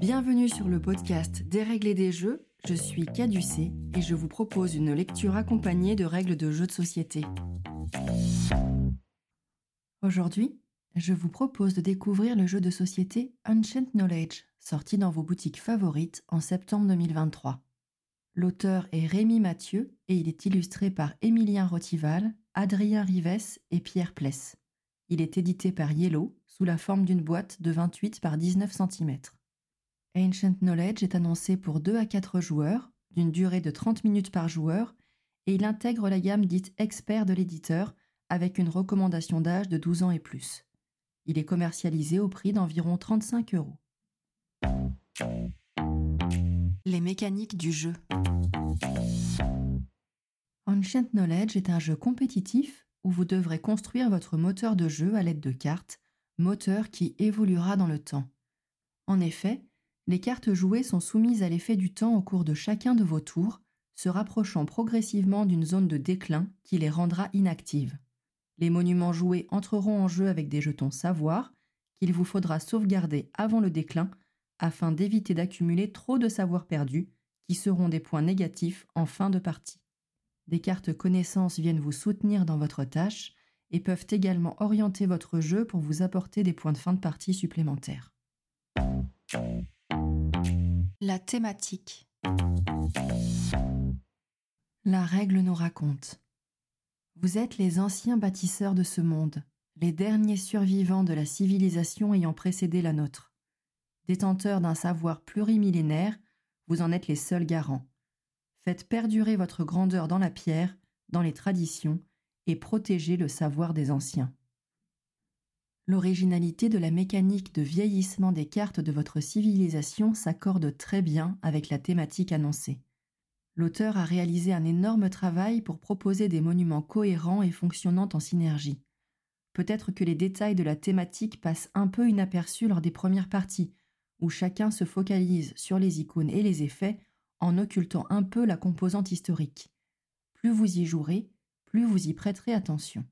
Bienvenue sur le podcast Dérégler des jeux, je suis Caducé et je vous propose une lecture accompagnée de règles de jeux de société. Aujourd'hui, je vous propose de découvrir le jeu de société Ancient Knowledge, sorti dans vos boutiques favorites en septembre 2023. L'auteur est Rémi Mathieu et il est illustré par Émilien Rotival, Adrien Rives et Pierre Pless. Il est édité par Yellow sous la forme d'une boîte de 28 par 19 cm. Ancient Knowledge est annoncé pour 2 à 4 joueurs, d'une durée de 30 minutes par joueur, et il intègre la gamme dite expert de l'éditeur avec une recommandation d'âge de 12 ans et plus. Il est commercialisé au prix d'environ 35 euros. Les mécaniques du jeu. Ancient Knowledge est un jeu compétitif où vous devrez construire votre moteur de jeu à l'aide de cartes, moteur qui évoluera dans le temps. En effet, les cartes jouées sont soumises à l'effet du temps au cours de chacun de vos tours, se rapprochant progressivement d'une zone de déclin qui les rendra inactives. Les monuments joués entreront en jeu avec des jetons savoir qu'il vous faudra sauvegarder avant le déclin afin d'éviter d'accumuler trop de savoir perdu qui seront des points négatifs en fin de partie. Des cartes connaissances viennent vous soutenir dans votre tâche et peuvent également orienter votre jeu pour vous apporter des points de fin de partie supplémentaires. La thématique. La règle nous raconte. Vous êtes les anciens bâtisseurs de ce monde, les derniers survivants de la civilisation ayant précédé la nôtre. Détenteurs d'un savoir plurimillénaire, vous en êtes les seuls garants. Faites perdurer votre grandeur dans la pierre, dans les traditions, et protégez le savoir des anciens. L'originalité de la mécanique de vieillissement des cartes de votre civilisation s'accorde très bien avec la thématique annoncée. L'auteur a réalisé un énorme travail pour proposer des monuments cohérents et fonctionnant en synergie. Peut-être que les détails de la thématique passent un peu inaperçus lors des premières parties, où chacun se focalise sur les icônes et les effets en occultant un peu la composante historique. Plus vous y jouerez, plus vous y prêterez attention.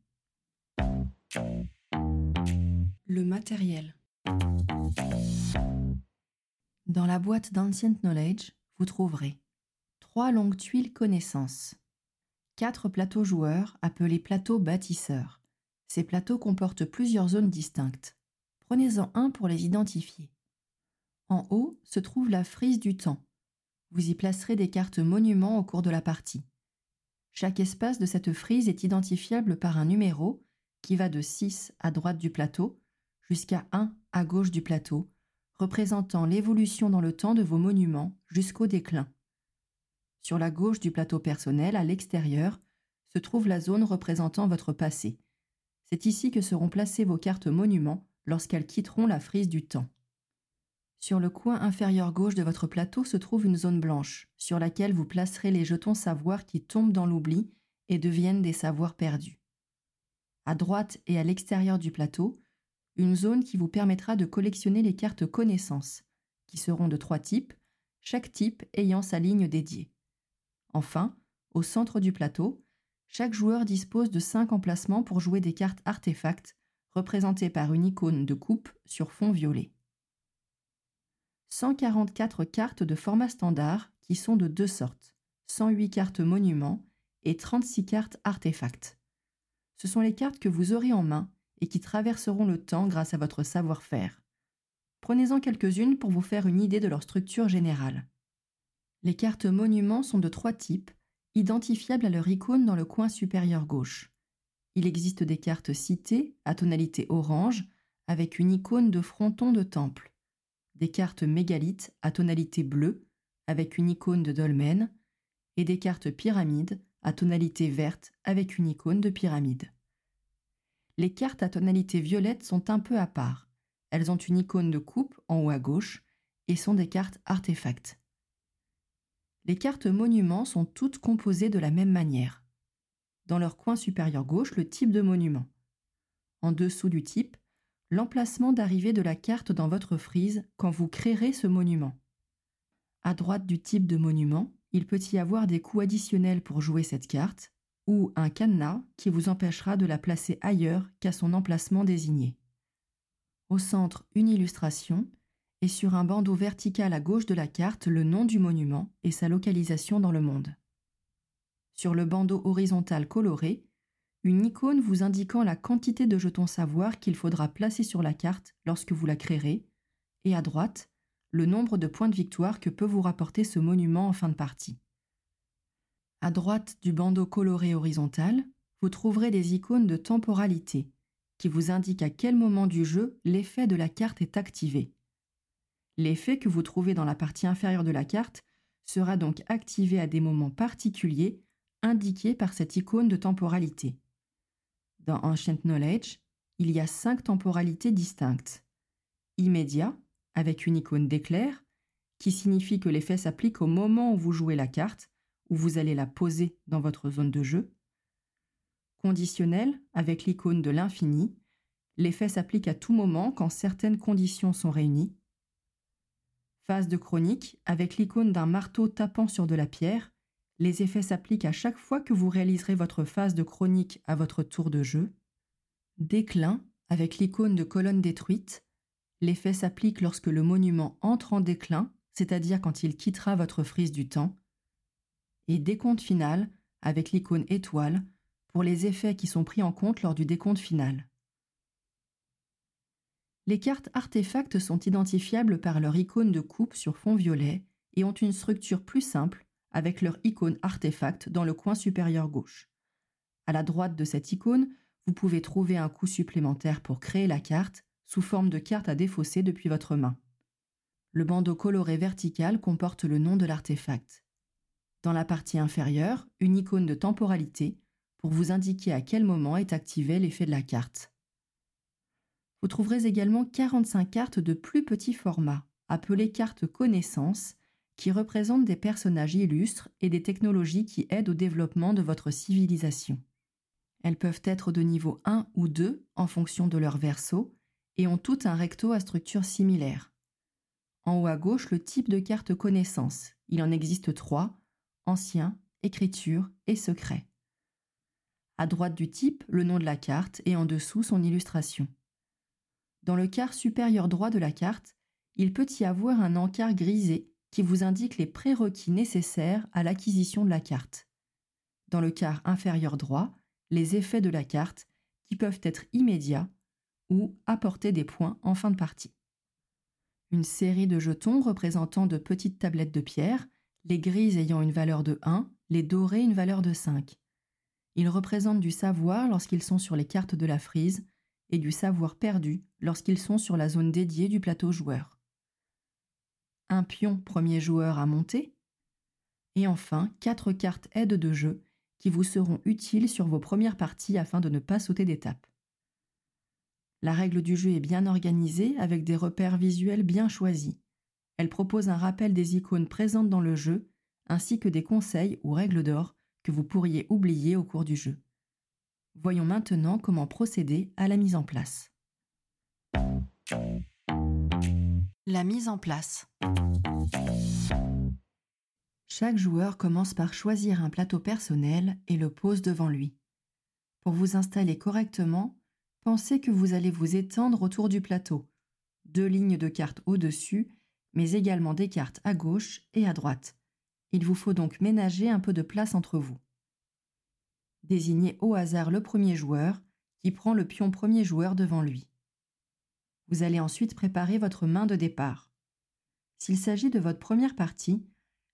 Le matériel. Dans la boîte d'Ancient Knowledge, vous trouverez trois longues tuiles connaissances, quatre plateaux joueurs appelés plateaux bâtisseurs. Ces plateaux comportent plusieurs zones distinctes. Prenez-en un pour les identifier. En haut se trouve la frise du temps. Vous y placerez des cartes monuments au cours de la partie. Chaque espace de cette frise est identifiable par un numéro qui va de 6 à droite du plateau jusqu'à 1 à gauche du plateau, représentant l'évolution dans le temps de vos monuments jusqu'au déclin. Sur la gauche du plateau personnel, à l'extérieur, se trouve la zone représentant votre passé. C'est ici que seront placées vos cartes monuments lorsqu'elles quitteront la frise du temps. Sur le coin inférieur gauche de votre plateau se trouve une zone blanche, sur laquelle vous placerez les jetons savoir qui tombent dans l'oubli et deviennent des savoirs perdus. À droite et à l'extérieur du plateau, une zone qui vous permettra de collectionner les cartes connaissances, qui seront de trois types, chaque type ayant sa ligne dédiée. Enfin, au centre du plateau, chaque joueur dispose de cinq emplacements pour jouer des cartes artefacts, représentées par une icône de coupe sur fond violet. 144 cartes de format standard qui sont de deux sortes, 108 cartes monuments et 36 cartes artefacts. Ce sont les cartes que vous aurez en main et qui traverseront le temps grâce à votre savoir-faire. Prenez-en quelques-unes pour vous faire une idée de leur structure générale. Les cartes monuments sont de trois types, identifiables à leur icône dans le coin supérieur gauche. Il existe des cartes citées à tonalité orange avec une icône de fronton de temple, des cartes mégalithes à tonalité bleue avec une icône de dolmen et des cartes pyramides à tonalité verte avec une icône de pyramide les cartes à tonalité violette sont un peu à part. Elles ont une icône de coupe en haut à gauche et sont des cartes artefacts. Les cartes monuments sont toutes composées de la même manière. Dans leur coin supérieur gauche, le type de monument. En dessous du type, l'emplacement d'arrivée de la carte dans votre frise quand vous créerez ce monument. À droite du type de monument, il peut y avoir des coûts additionnels pour jouer cette carte, ou un cadenas qui vous empêchera de la placer ailleurs qu'à son emplacement désigné. Au centre, une illustration et sur un bandeau vertical à gauche de la carte le nom du monument et sa localisation dans le monde. Sur le bandeau horizontal coloré, une icône vous indiquant la quantité de jetons savoir qu'il faudra placer sur la carte lorsque vous la créerez, et à droite, le nombre de points de victoire que peut vous rapporter ce monument en fin de partie. À droite du bandeau coloré horizontal, vous trouverez des icônes de temporalité qui vous indiquent à quel moment du jeu l'effet de la carte est activé. L'effet que vous trouvez dans la partie inférieure de la carte sera donc activé à des moments particuliers indiqués par cette icône de temporalité. Dans Ancient Knowledge, il y a cinq temporalités distinctes. Immédiat, avec une icône d'éclair, qui signifie que l'effet s'applique au moment où vous jouez la carte, où vous allez la poser dans votre zone de jeu. Conditionnel, avec l'icône de l'infini, l'effet s'applique à tout moment quand certaines conditions sont réunies. Phase de chronique, avec l'icône d'un marteau tapant sur de la pierre, les effets s'appliquent à chaque fois que vous réaliserez votre phase de chronique à votre tour de jeu. Déclin, avec l'icône de colonne détruite, l'effet s'applique lorsque le monument entre en déclin, c'est-à-dire quand il quittera votre frise du temps. Et décompte final, avec l'icône étoile, pour les effets qui sont pris en compte lors du décompte final. Les cartes artefacts sont identifiables par leur icône de coupe sur fond violet et ont une structure plus simple avec leur icône artefact dans le coin supérieur gauche. À la droite de cette icône, vous pouvez trouver un coup supplémentaire pour créer la carte sous forme de carte à défausser depuis votre main. Le bandeau coloré vertical comporte le nom de l'artefact. Dans la partie inférieure, une icône de temporalité pour vous indiquer à quel moment est activé l'effet de la carte. Vous trouverez également 45 cartes de plus petit format, appelées cartes connaissances, qui représentent des personnages illustres et des technologies qui aident au développement de votre civilisation. Elles peuvent être de niveau 1 ou 2 en fonction de leur verso et ont toutes un recto à structure similaire. En haut à gauche, le type de carte connaissance. Il en existe trois ancien, écriture et secret. À droite du type, le nom de la carte et en dessous son illustration. Dans le quart supérieur droit de la carte, il peut y avoir un encart grisé qui vous indique les prérequis nécessaires à l'acquisition de la carte. Dans le quart inférieur droit, les effets de la carte qui peuvent être immédiats ou apporter des points en fin de partie. Une série de jetons représentant de petites tablettes de pierre, les grises ayant une valeur de 1, les dorés une valeur de 5. Ils représentent du savoir lorsqu'ils sont sur les cartes de la frise et du savoir perdu lorsqu'ils sont sur la zone dédiée du plateau joueur un pion premier joueur à monter, et enfin quatre cartes aides de jeu qui vous seront utiles sur vos premières parties afin de ne pas sauter d'étape. La règle du jeu est bien organisée avec des repères visuels bien choisis. Elle propose un rappel des icônes présentes dans le jeu ainsi que des conseils ou règles d'or que vous pourriez oublier au cours du jeu. Voyons maintenant comment procéder à la mise en place. La mise en place. Chaque joueur commence par choisir un plateau personnel et le pose devant lui. Pour vous installer correctement, pensez que vous allez vous étendre autour du plateau, deux lignes de cartes au-dessus, mais également des cartes à gauche et à droite. Il vous faut donc ménager un peu de place entre vous. Désignez au hasard le premier joueur qui prend le pion premier joueur devant lui. Vous allez ensuite préparer votre main de départ. S'il s'agit de votre première partie,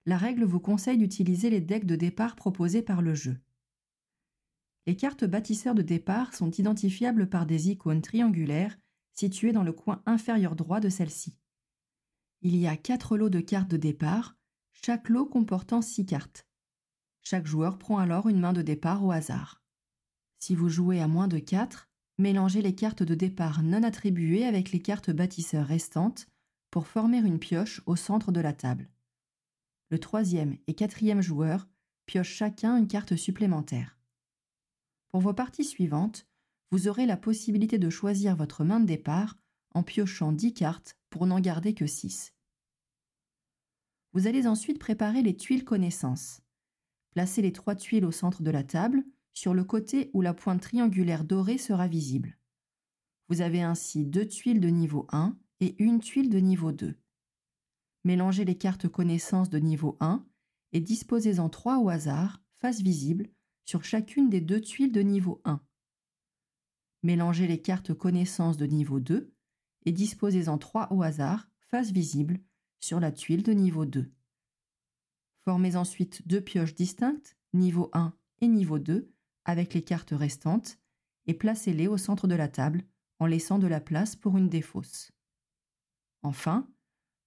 la règle vous conseille d'utiliser les decks de départ proposés par le jeu. Les cartes bâtisseurs de départ sont identifiables par des icônes triangulaires situées dans le coin inférieur droit de celle-ci. Il y a quatre lots de cartes de départ, chaque lot comportant six cartes. Chaque joueur prend alors une main de départ au hasard. Si vous jouez à moins de 4, Mélangez les cartes de départ non attribuées avec les cartes bâtisseurs restantes pour former une pioche au centre de la table. Le troisième et quatrième joueur piochent chacun une carte supplémentaire. Pour vos parties suivantes, vous aurez la possibilité de choisir votre main de départ en piochant 10 cartes pour n'en garder que 6. Vous allez ensuite préparer les tuiles connaissances. Placez les trois tuiles au centre de la table sur le côté où la pointe triangulaire dorée sera visible. Vous avez ainsi deux tuiles de niveau 1 et une tuile de niveau 2. Mélangez les cartes connaissances de niveau 1 et disposez-en trois au hasard, face visible, sur chacune des deux tuiles de niveau 1. Mélangez les cartes connaissances de niveau 2 et disposez-en trois au hasard, face visible, sur la tuile de niveau 2. Formez ensuite deux pioches distinctes, niveau 1 et niveau 2, avec les cartes restantes, et placez-les au centre de la table en laissant de la place pour une défausse. Enfin,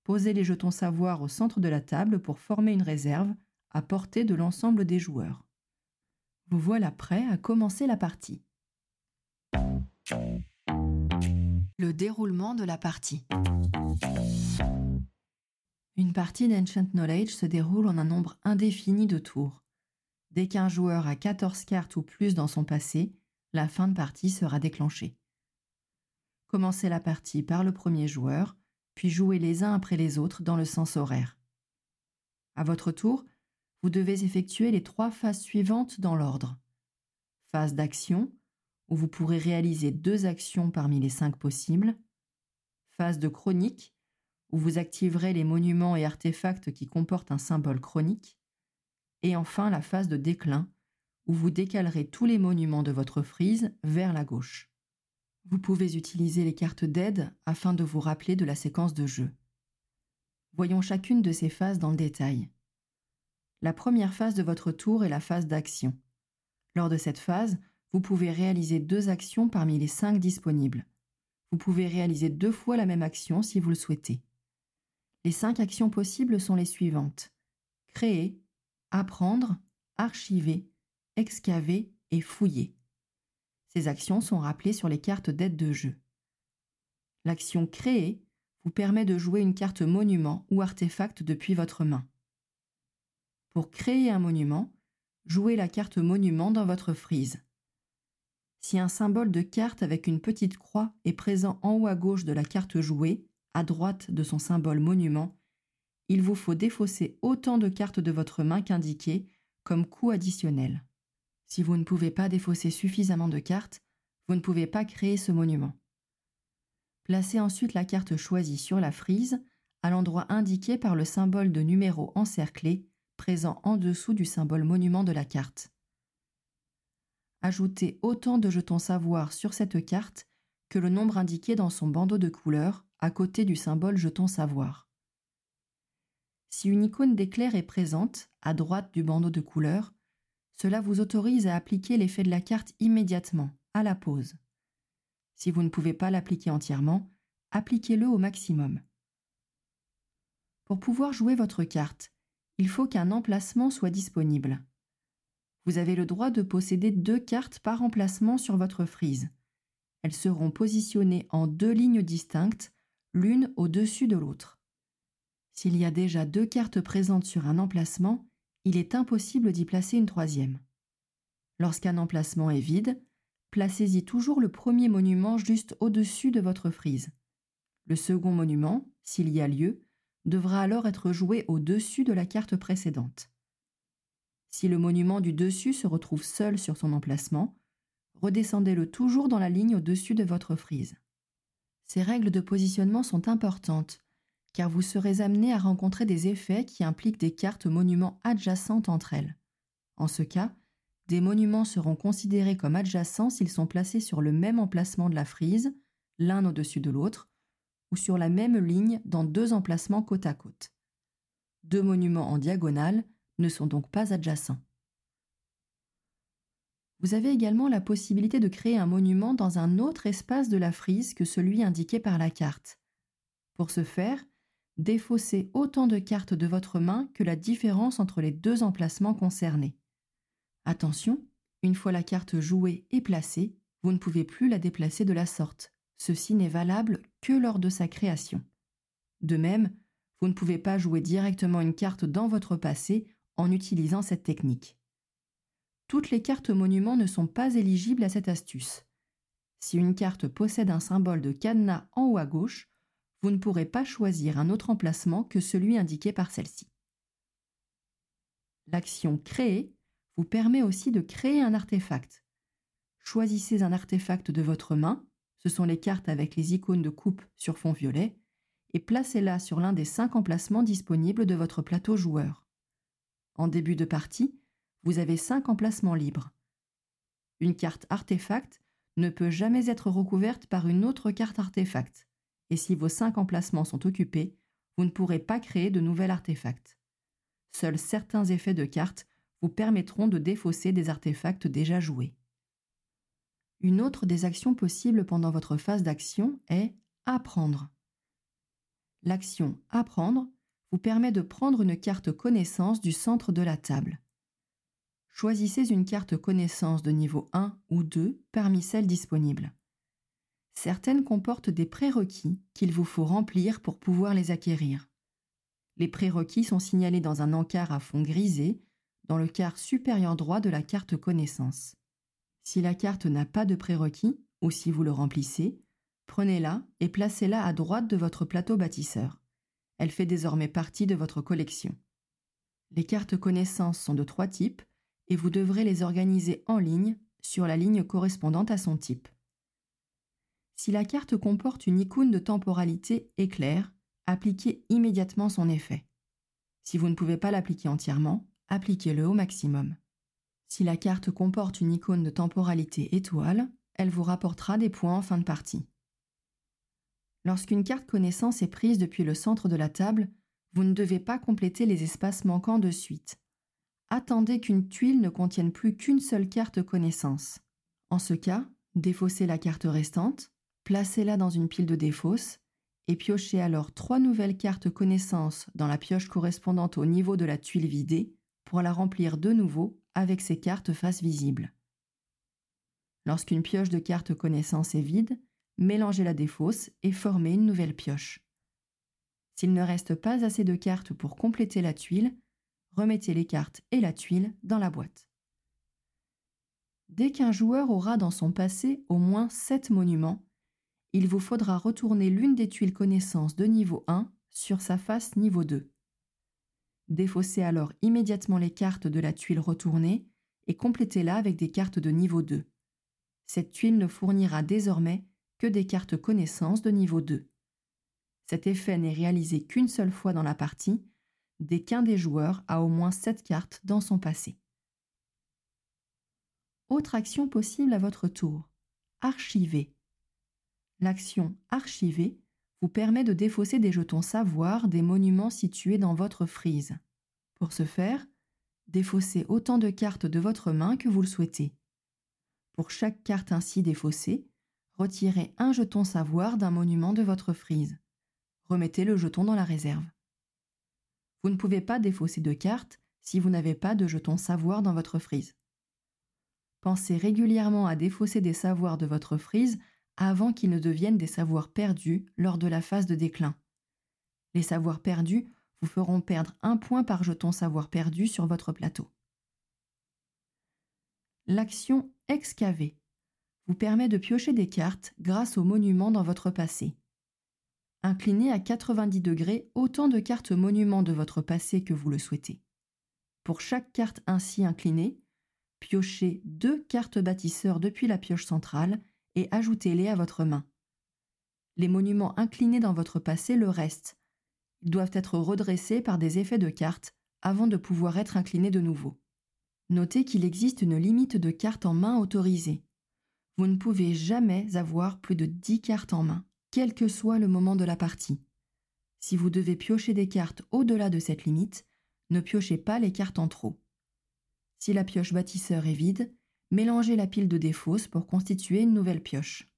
posez les jetons savoir au centre de la table pour former une réserve à portée de l'ensemble des joueurs. Vous voilà prêt à commencer la partie. Le déroulement de la partie. Une partie d'Ancient Knowledge se déroule en un nombre indéfini de tours. Dès qu'un joueur a 14 cartes ou plus dans son passé, la fin de partie sera déclenchée. Commencez la partie par le premier joueur, puis jouez les uns après les autres dans le sens horaire. À votre tour, vous devez effectuer les trois phases suivantes dans l'ordre. Phase d'action, où vous pourrez réaliser deux actions parmi les cinq possibles. Phase de chronique, où vous activerez les monuments et artefacts qui comportent un symbole chronique. Et enfin la phase de déclin, où vous décalerez tous les monuments de votre frise vers la gauche. Vous pouvez utiliser les cartes d'aide afin de vous rappeler de la séquence de jeu. Voyons chacune de ces phases dans le détail. La première phase de votre tour est la phase d'action. Lors de cette phase, vous pouvez réaliser deux actions parmi les cinq disponibles. Vous pouvez réaliser deux fois la même action si vous le souhaitez. Les cinq actions possibles sont les suivantes. Créer, apprendre, archiver, excaver et fouiller. Ces actions sont rappelées sur les cartes d'aide de jeu. L'action Créer vous permet de jouer une carte monument ou artefact depuis votre main. Pour créer un monument, jouez la carte monument dans votre frise. Si un symbole de carte avec une petite croix est présent en haut à gauche de la carte jouée, à droite de son symbole monument, il vous faut défausser autant de cartes de votre main qu'indiqué comme coût additionnel. Si vous ne pouvez pas défausser suffisamment de cartes, vous ne pouvez pas créer ce monument. Placez ensuite la carte choisie sur la frise à l'endroit indiqué par le symbole de numéro encerclé présent en dessous du symbole monument de la carte. Ajoutez autant de jetons savoir sur cette carte que le nombre indiqué dans son bandeau de couleurs à côté du symbole jeton savoir. Si une icône d'éclair est présente, à droite du bandeau de couleurs, cela vous autorise à appliquer l'effet de la carte immédiatement, à la pause. Si vous ne pouvez pas l'appliquer entièrement, appliquez-le au maximum. Pour pouvoir jouer votre carte, il faut qu'un emplacement soit disponible. Vous avez le droit de posséder deux cartes par emplacement sur votre frise. Elles seront positionnées en deux lignes distinctes l'une au-dessus de l'autre. S'il y a déjà deux cartes présentes sur un emplacement, il est impossible d'y placer une troisième. Lorsqu'un emplacement est vide, placez-y toujours le premier monument juste au-dessus de votre frise. Le second monument, s'il y a lieu, devra alors être joué au-dessus de la carte précédente. Si le monument du dessus se retrouve seul sur son emplacement, redescendez-le toujours dans la ligne au-dessus de votre frise. Ces règles de positionnement sont importantes, car vous serez amené à rencontrer des effets qui impliquent des cartes monuments adjacentes entre elles. En ce cas, des monuments seront considérés comme adjacents s'ils sont placés sur le même emplacement de la frise, l'un au-dessus de l'autre, ou sur la même ligne dans deux emplacements côte à côte. Deux monuments en diagonale ne sont donc pas adjacents. Vous avez également la possibilité de créer un monument dans un autre espace de la frise que celui indiqué par la carte. Pour ce faire, défaussez autant de cartes de votre main que la différence entre les deux emplacements concernés. Attention, une fois la carte jouée et placée, vous ne pouvez plus la déplacer de la sorte. Ceci n'est valable que lors de sa création. De même, vous ne pouvez pas jouer directement une carte dans votre passé en utilisant cette technique toutes les cartes monuments ne sont pas éligibles à cette astuce. Si une carte possède un symbole de cadenas en haut à gauche, vous ne pourrez pas choisir un autre emplacement que celui indiqué par celle-ci. L'action Créer vous permet aussi de créer un artefact. Choisissez un artefact de votre main, ce sont les cartes avec les icônes de coupe sur fond violet, et placez-la sur l'un des cinq emplacements disponibles de votre plateau joueur. En début de partie, vous avez cinq emplacements libres. Une carte artefact ne peut jamais être recouverte par une autre carte artefact, et si vos cinq emplacements sont occupés, vous ne pourrez pas créer de nouvel artefact. Seuls certains effets de cartes vous permettront de défausser des artefacts déjà joués. Une autre des actions possibles pendant votre phase d'action est apprendre. L'action apprendre vous permet de prendre une carte connaissance du centre de la table. Choisissez une carte connaissance de niveau 1 ou 2 parmi celles disponibles. Certaines comportent des prérequis qu'il vous faut remplir pour pouvoir les acquérir. Les prérequis sont signalés dans un encart à fond grisé dans le quart supérieur droit de la carte connaissance. Si la carte n'a pas de prérequis, ou si vous le remplissez, prenez-la et placez-la à droite de votre plateau bâtisseur. Elle fait désormais partie de votre collection. Les cartes connaissances sont de trois types et vous devrez les organiser en ligne sur la ligne correspondante à son type. Si la carte comporte une icône de temporalité éclair, appliquez immédiatement son effet. Si vous ne pouvez pas l'appliquer entièrement, appliquez-le au maximum. Si la carte comporte une icône de temporalité étoile, elle vous rapportera des points en fin de partie. Lorsqu'une carte connaissance est prise depuis le centre de la table, vous ne devez pas compléter les espaces manquants de suite. Attendez qu'une tuile ne contienne plus qu'une seule carte connaissance. En ce cas, défaussez la carte restante, placez-la dans une pile de défausse et piochez alors trois nouvelles cartes connaissance dans la pioche correspondante au niveau de la tuile vidée pour la remplir de nouveau avec ces cartes face visible. Lorsqu'une pioche de cartes connaissance est vide, mélangez la défausse et formez une nouvelle pioche. S'il ne reste pas assez de cartes pour compléter la tuile, remettez les cartes et la tuile dans la boîte. Dès qu'un joueur aura dans son passé au moins 7 monuments, il vous faudra retourner l'une des tuiles connaissances de niveau 1 sur sa face niveau 2. Défaussez alors immédiatement les cartes de la tuile retournée et complétez-la avec des cartes de niveau 2. Cette tuile ne fournira désormais que des cartes connaissances de niveau 2. Cet effet n'est réalisé qu'une seule fois dans la partie, dès qu'un des joueurs a au moins 7 cartes dans son passé. Autre action possible à votre tour. Archiver. L'action Archiver vous permet de défausser des jetons savoir des monuments situés dans votre frise. Pour ce faire, défaussez autant de cartes de votre main que vous le souhaitez. Pour chaque carte ainsi défaussée, retirez un jeton savoir d'un monument de votre frise. Remettez le jeton dans la réserve. Vous ne pouvez pas défausser de cartes si vous n'avez pas de jeton savoir dans votre frise. Pensez régulièrement à défausser des savoirs de votre frise avant qu'ils ne deviennent des savoirs perdus lors de la phase de déclin. Les savoirs perdus vous feront perdre un point par jeton savoir perdu sur votre plateau. L'action excaver vous permet de piocher des cartes grâce aux monuments dans votre passé. Inclinez à 90 degrés autant de cartes monuments de votre passé que vous le souhaitez. Pour chaque carte ainsi inclinée, piochez deux cartes bâtisseurs depuis la pioche centrale et ajoutez-les à votre main. Les monuments inclinés dans votre passé le restent. Ils doivent être redressés par des effets de cartes avant de pouvoir être inclinés de nouveau. Notez qu'il existe une limite de cartes en main autorisée. Vous ne pouvez jamais avoir plus de 10 cartes en main quel que soit le moment de la partie. Si vous devez piocher des cartes au-delà de cette limite, ne piochez pas les cartes en trop. Si la pioche bâtisseur est vide, mélangez la pile de défausse pour constituer une nouvelle pioche.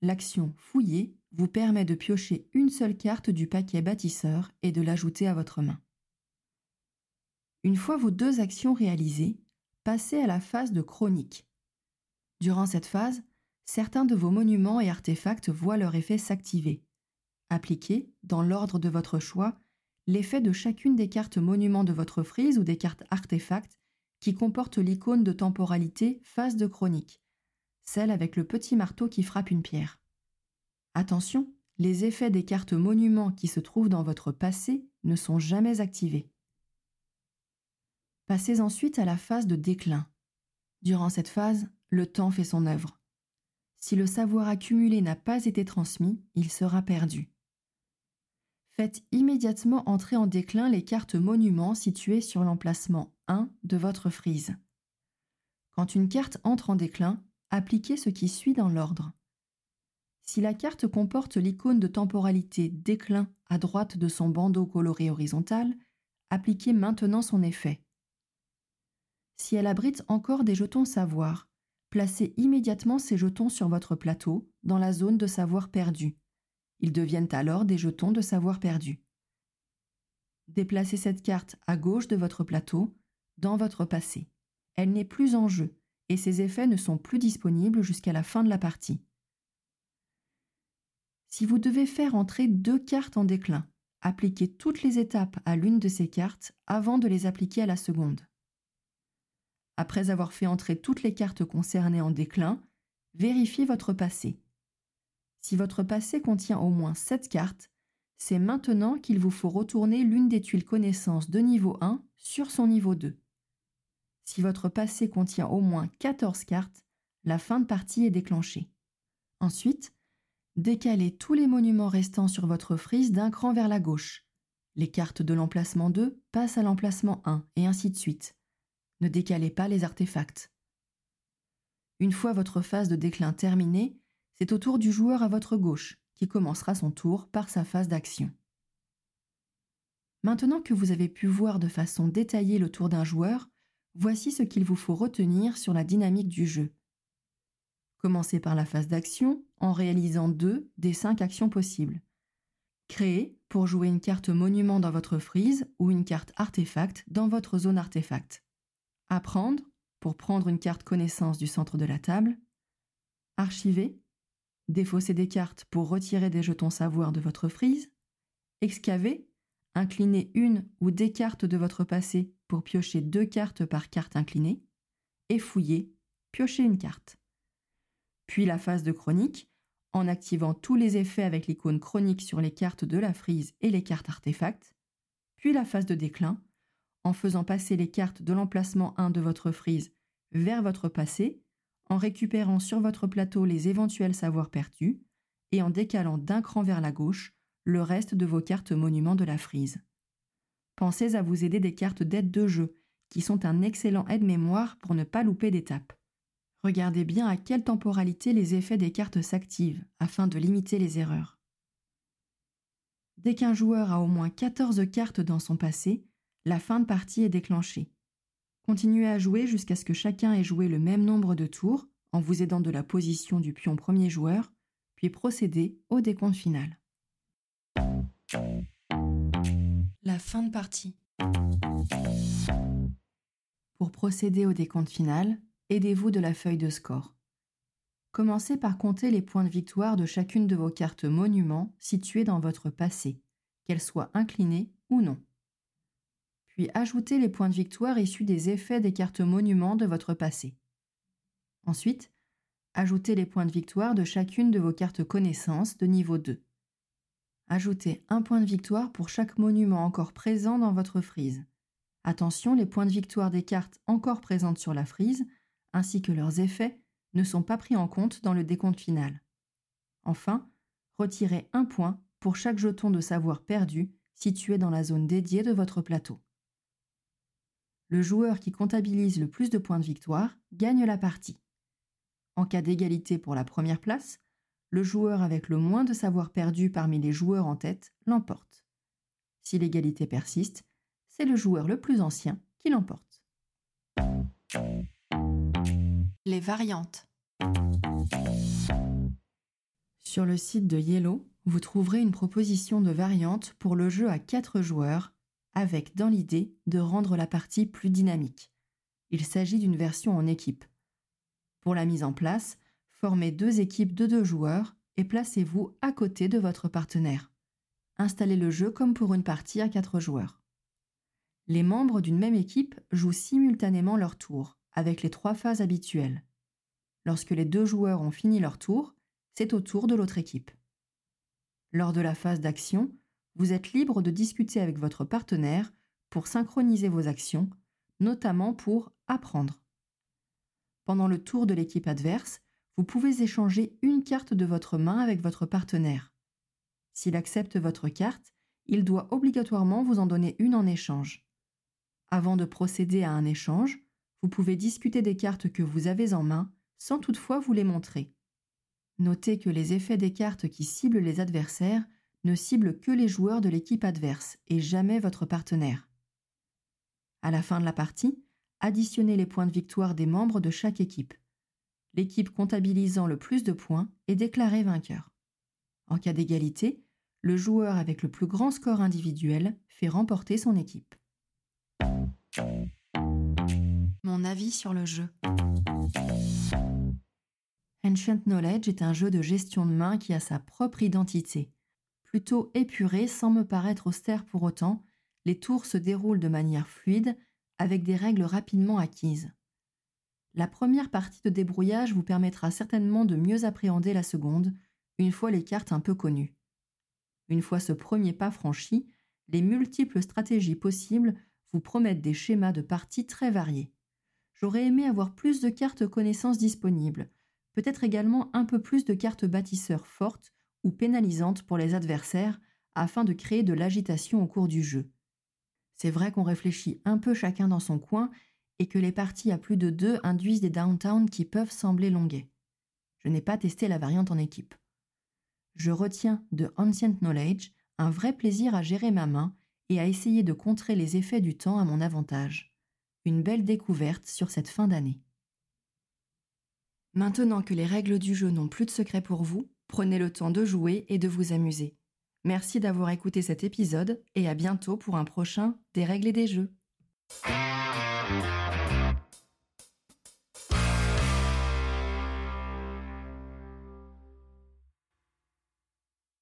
L'action fouiller vous permet de piocher une seule carte du paquet bâtisseur et de l'ajouter à votre main. Une fois vos deux actions réalisées, passez à la phase de chronique. Durant cette phase, certains de vos monuments et artefacts voient leur effet s'activer. Appliquez, dans l'ordre de votre choix, l'effet de chacune des cartes monuments de votre frise ou des cartes artefacts qui comportent l'icône de temporalité phase de chronique, celle avec le petit marteau qui frappe une pierre. Attention, les effets des cartes monuments qui se trouvent dans votre passé ne sont jamais activés. Passez ensuite à la phase de déclin. Durant cette phase, le temps fait son œuvre. Si le savoir accumulé n'a pas été transmis, il sera perdu. Faites immédiatement entrer en déclin les cartes monuments situées sur l'emplacement 1 de votre frise. Quand une carte entre en déclin, appliquez ce qui suit dans l'ordre. Si la carte comporte l'icône de temporalité déclin à droite de son bandeau coloré horizontal, appliquez maintenant son effet. Si elle abrite encore des jetons savoir, placez immédiatement ces jetons sur votre plateau dans la zone de savoir perdu. Ils deviennent alors des jetons de savoir perdu. Déplacez cette carte à gauche de votre plateau, dans votre passé. Elle n'est plus en jeu et ses effets ne sont plus disponibles jusqu'à la fin de la partie. Si vous devez faire entrer deux cartes en déclin, appliquez toutes les étapes à l'une de ces cartes avant de les appliquer à la seconde. Après avoir fait entrer toutes les cartes concernées en déclin, vérifiez votre passé. Si votre passé contient au moins 7 cartes, c'est maintenant qu'il vous faut retourner l'une des tuiles connaissances de niveau 1 sur son niveau 2. Si votre passé contient au moins 14 cartes, la fin de partie est déclenchée. Ensuite, décalez tous les monuments restants sur votre frise d'un cran vers la gauche. Les cartes de l'emplacement 2 passent à l'emplacement 1 et ainsi de suite. Ne décalez pas les artefacts. Une fois votre phase de déclin terminée, c'est au tour du joueur à votre gauche, qui commencera son tour par sa phase d'action. Maintenant que vous avez pu voir de façon détaillée le tour d'un joueur, voici ce qu'il vous faut retenir sur la dynamique du jeu. Commencez par la phase d'action en réalisant deux des cinq actions possibles. Créer pour jouer une carte monument dans votre frise ou une carte artefact dans votre zone artefact. Apprendre, pour prendre une carte connaissance du centre de la table. Archiver, défausser des cartes pour retirer des jetons savoir de votre frise. Excaver, incliner une ou des cartes de votre passé pour piocher deux cartes par carte inclinée. Et fouiller, piocher une carte. Puis la phase de chronique, en activant tous les effets avec l'icône chronique sur les cartes de la frise et les cartes artefacts. Puis la phase de déclin, en faisant passer les cartes de l'emplacement 1 de votre frise vers votre passé, en récupérant sur votre plateau les éventuels savoirs perdus et en décalant d'un cran vers la gauche le reste de vos cartes monuments de la frise. Pensez à vous aider des cartes d'aide de jeu, qui sont un excellent aide-mémoire pour ne pas louper d'étapes. Regardez bien à quelle temporalité les effets des cartes s'activent afin de limiter les erreurs. Dès qu'un joueur a au moins 14 cartes dans son passé, la fin de partie est déclenchée. Continuez à jouer jusqu'à ce que chacun ait joué le même nombre de tours, en vous aidant de la position du pion premier joueur, puis procédez au décompte final. La fin de partie. Pour procéder au décompte final, aidez-vous de la feuille de score. Commencez par compter les points de victoire de chacune de vos cartes monuments situées dans votre passé, qu'elles soient inclinées ou non puis ajoutez les points de victoire issus des effets des cartes monuments de votre passé. Ensuite, ajoutez les points de victoire de chacune de vos cartes connaissances de niveau 2. Ajoutez un point de victoire pour chaque monument encore présent dans votre frise. Attention, les points de victoire des cartes encore présentes sur la frise, ainsi que leurs effets, ne sont pas pris en compte dans le décompte final. Enfin, retirez un point pour chaque jeton de savoir perdu situé dans la zone dédiée de votre plateau le joueur qui comptabilise le plus de points de victoire gagne la partie. En cas d'égalité pour la première place, le joueur avec le moins de savoir perdu parmi les joueurs en tête l'emporte. Si l'égalité persiste, c'est le joueur le plus ancien qui l'emporte. Les variantes. Sur le site de Yellow, vous trouverez une proposition de variantes pour le jeu à 4 joueurs avec dans l'idée de rendre la partie plus dynamique. Il s'agit d'une version en équipe. Pour la mise en place, formez deux équipes de deux joueurs et placez-vous à côté de votre partenaire. Installez le jeu comme pour une partie à quatre joueurs. Les membres d'une même équipe jouent simultanément leur tour, avec les trois phases habituelles. Lorsque les deux joueurs ont fini leur tour, c'est au tour de l'autre équipe. Lors de la phase d'action, vous êtes libre de discuter avec votre partenaire pour synchroniser vos actions, notamment pour apprendre. Pendant le tour de l'équipe adverse, vous pouvez échanger une carte de votre main avec votre partenaire. S'il accepte votre carte, il doit obligatoirement vous en donner une en échange. Avant de procéder à un échange, vous pouvez discuter des cartes que vous avez en main sans toutefois vous les montrer. Notez que les effets des cartes qui ciblent les adversaires ne ciblent que les joueurs de l'équipe adverse et jamais votre partenaire. À la fin de la partie, additionnez les points de victoire des membres de chaque équipe. L'équipe comptabilisant le plus de points est déclarée vainqueur. En cas d'égalité, le joueur avec le plus grand score individuel fait remporter son équipe. Mon avis sur le jeu. Ancient Knowledge est un jeu de gestion de main qui a sa propre identité. Plutôt épuré sans me paraître austère pour autant, les tours se déroulent de manière fluide avec des règles rapidement acquises. La première partie de débrouillage vous permettra certainement de mieux appréhender la seconde, une fois les cartes un peu connues. Une fois ce premier pas franchi, les multiples stratégies possibles vous promettent des schémas de partie très variés. J'aurais aimé avoir plus de cartes connaissances disponibles, peut-être également un peu plus de cartes bâtisseurs fortes ou pénalisantes pour les adversaires afin de créer de l'agitation au cours du jeu. C'est vrai qu'on réfléchit un peu chacun dans son coin et que les parties à plus de deux induisent des downtowns qui peuvent sembler longuets. Je n'ai pas testé la variante en équipe. Je retiens de Ancient Knowledge un vrai plaisir à gérer ma main et à essayer de contrer les effets du temps à mon avantage. Une belle découverte sur cette fin d'année. Maintenant que les règles du jeu n'ont plus de secret pour vous, prenez le temps de jouer et de vous amuser. Merci d'avoir écouté cet épisode et à bientôt pour un prochain Des règles et des jeux.